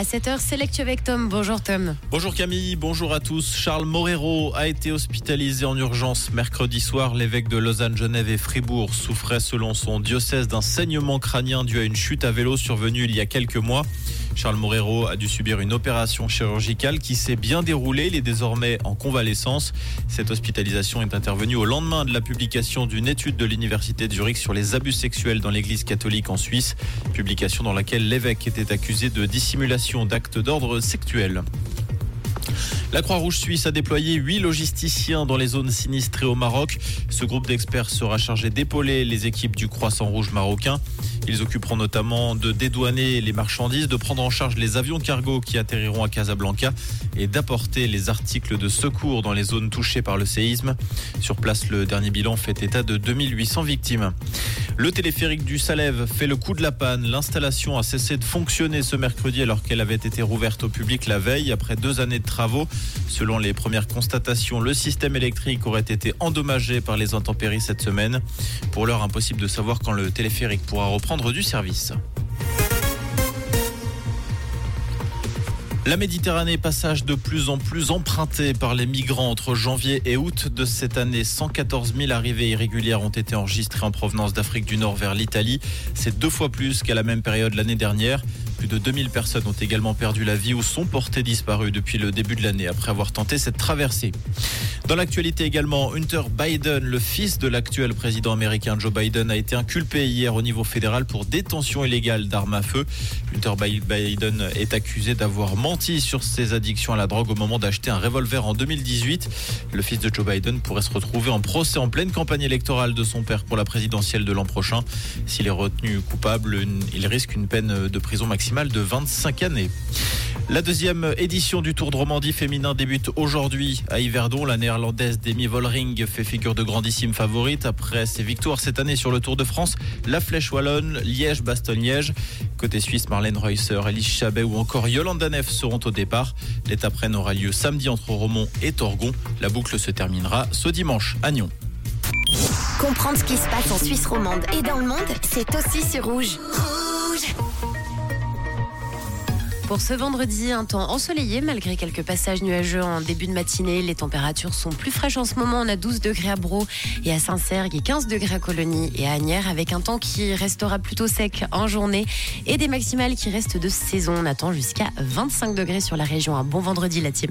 À 7h, c'est l'actu avec Tom. Bonjour Tom. Bonjour Camille, bonjour à tous. Charles Morero a été hospitalisé en urgence mercredi soir. L'évêque de Lausanne, Genève et Fribourg souffrait selon son diocèse d'un saignement crânien dû à une chute à vélo survenue il y a quelques mois. Charles Morero a dû subir une opération chirurgicale qui s'est bien déroulée. Il est désormais en convalescence. Cette hospitalisation est intervenue au lendemain de la publication d'une étude de l'Université de Zurich sur les abus sexuels dans l'Église catholique en Suisse. Publication dans laquelle l'évêque était accusé de dissimulation d'actes d'ordre sexuel. La Croix-Rouge suisse a déployé huit logisticiens dans les zones sinistrées au Maroc. Ce groupe d'experts sera chargé d'épauler les équipes du Croissant Rouge marocain. Ils occuperont notamment de dédouaner les marchandises, de prendre en charge les avions cargo qui atterriront à Casablanca et d'apporter les articles de secours dans les zones touchées par le séisme. Sur place, le dernier bilan fait état de 2800 victimes. Le téléphérique du Salève fait le coup de la panne. L'installation a cessé de fonctionner ce mercredi alors qu'elle avait été rouverte au public la veille après deux années de travaux. Selon les premières constatations, le système électrique aurait été endommagé par les intempéries cette semaine. Pour l'heure, impossible de savoir quand le téléphérique pourra reprendre du service. La Méditerranée, passage de plus en plus emprunté par les migrants entre janvier et août de cette année. 114 000 arrivées irrégulières ont été enregistrées en provenance d'Afrique du Nord vers l'Italie. C'est deux fois plus qu'à la même période l'année dernière. Plus de 2000 personnes ont également perdu la vie ou sont portées disparues depuis le début de l'année après avoir tenté cette traversée. Dans l'actualité également, Hunter Biden, le fils de l'actuel président américain Joe Biden, a été inculpé hier au niveau fédéral pour détention illégale d'armes à feu. Hunter Biden est accusé d'avoir menti sur ses addictions à la drogue au moment d'acheter un revolver en 2018. Le fils de Joe Biden pourrait se retrouver en procès en pleine campagne électorale de son père pour la présidentielle de l'an prochain. S'il est retenu coupable, il risque une peine de prison de 25 années. La deuxième édition du Tour de Romandie féminin débute aujourd'hui à Yverdon. La néerlandaise Demi Volring fait figure de grandissime favorite après ses victoires cette année sur le Tour de France. La Flèche Wallonne, Liège, Bastogne-Liège. Côté suisse, Marlène Reusser, Alice Chabet ou encore Yolanda Neff seront au départ. L'étape reine aura lieu samedi entre Romont et Torgon. La boucle se terminera ce dimanche à Nyon. Comprendre ce qui se passe en Suisse romande et dans le monde, c'est aussi sur. Rouge pour ce vendredi, un temps ensoleillé malgré quelques passages nuageux en début de matinée. Les températures sont plus fraîches en ce moment. On a 12 degrés à Bro et à Saint-Sergue et 15 degrés à Colonie et à Agnières avec un temps qui restera plutôt sec en journée et des maximales qui restent de saison. On attend jusqu'à 25 degrés sur la région. Un bon vendredi la team.